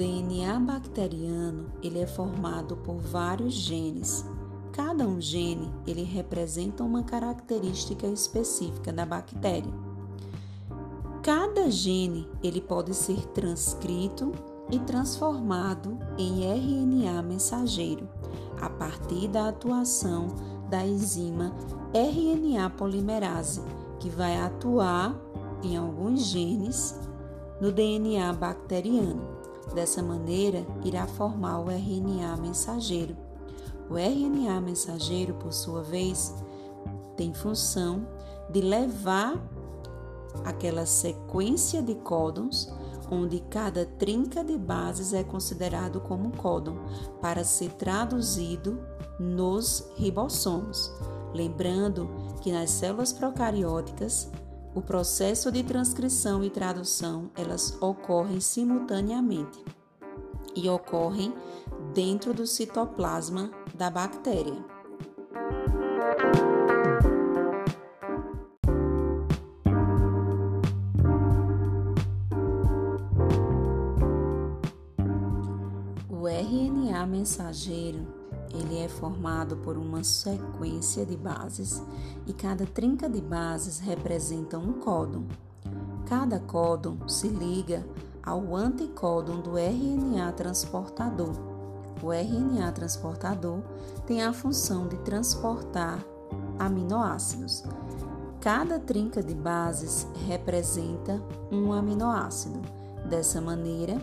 DNA bacteriano, ele é formado por vários genes. Cada um gene, ele representa uma característica específica da bactéria. Cada gene, ele pode ser transcrito e transformado em RNA mensageiro a partir da atuação da enzima RNA polimerase, que vai atuar em alguns genes no DNA bacteriano. Dessa maneira, irá formar o RNA mensageiro. O RNA mensageiro, por sua vez, tem função de levar aquela sequência de códons onde cada trinca de bases é considerado como códon para ser traduzido nos ribossomos. Lembrando que nas células procarióticas o processo de transcrição e tradução, elas ocorrem simultaneamente e ocorrem dentro do citoplasma da bactéria. O RNA mensageiro ele é formado por uma sequência de bases e cada trinca de bases representa um códon. Cada códon se liga ao anticódon do RNA transportador. O RNA transportador tem a função de transportar aminoácidos. Cada trinca de bases representa um aminoácido. Dessa maneira,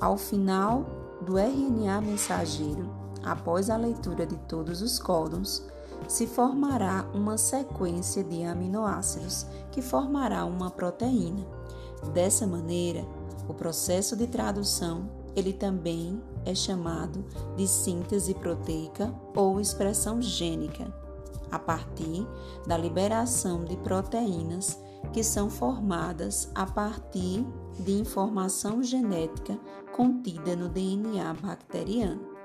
ao final do RNA mensageiro, após a leitura de todos os códons, se formará uma sequência de aminoácidos que formará uma proteína. Dessa maneira, o processo de tradução ele também é chamado de síntese proteica ou expressão gênica, a partir da liberação de proteínas que são formadas a partir de informação genética contida no DNA bacteriano.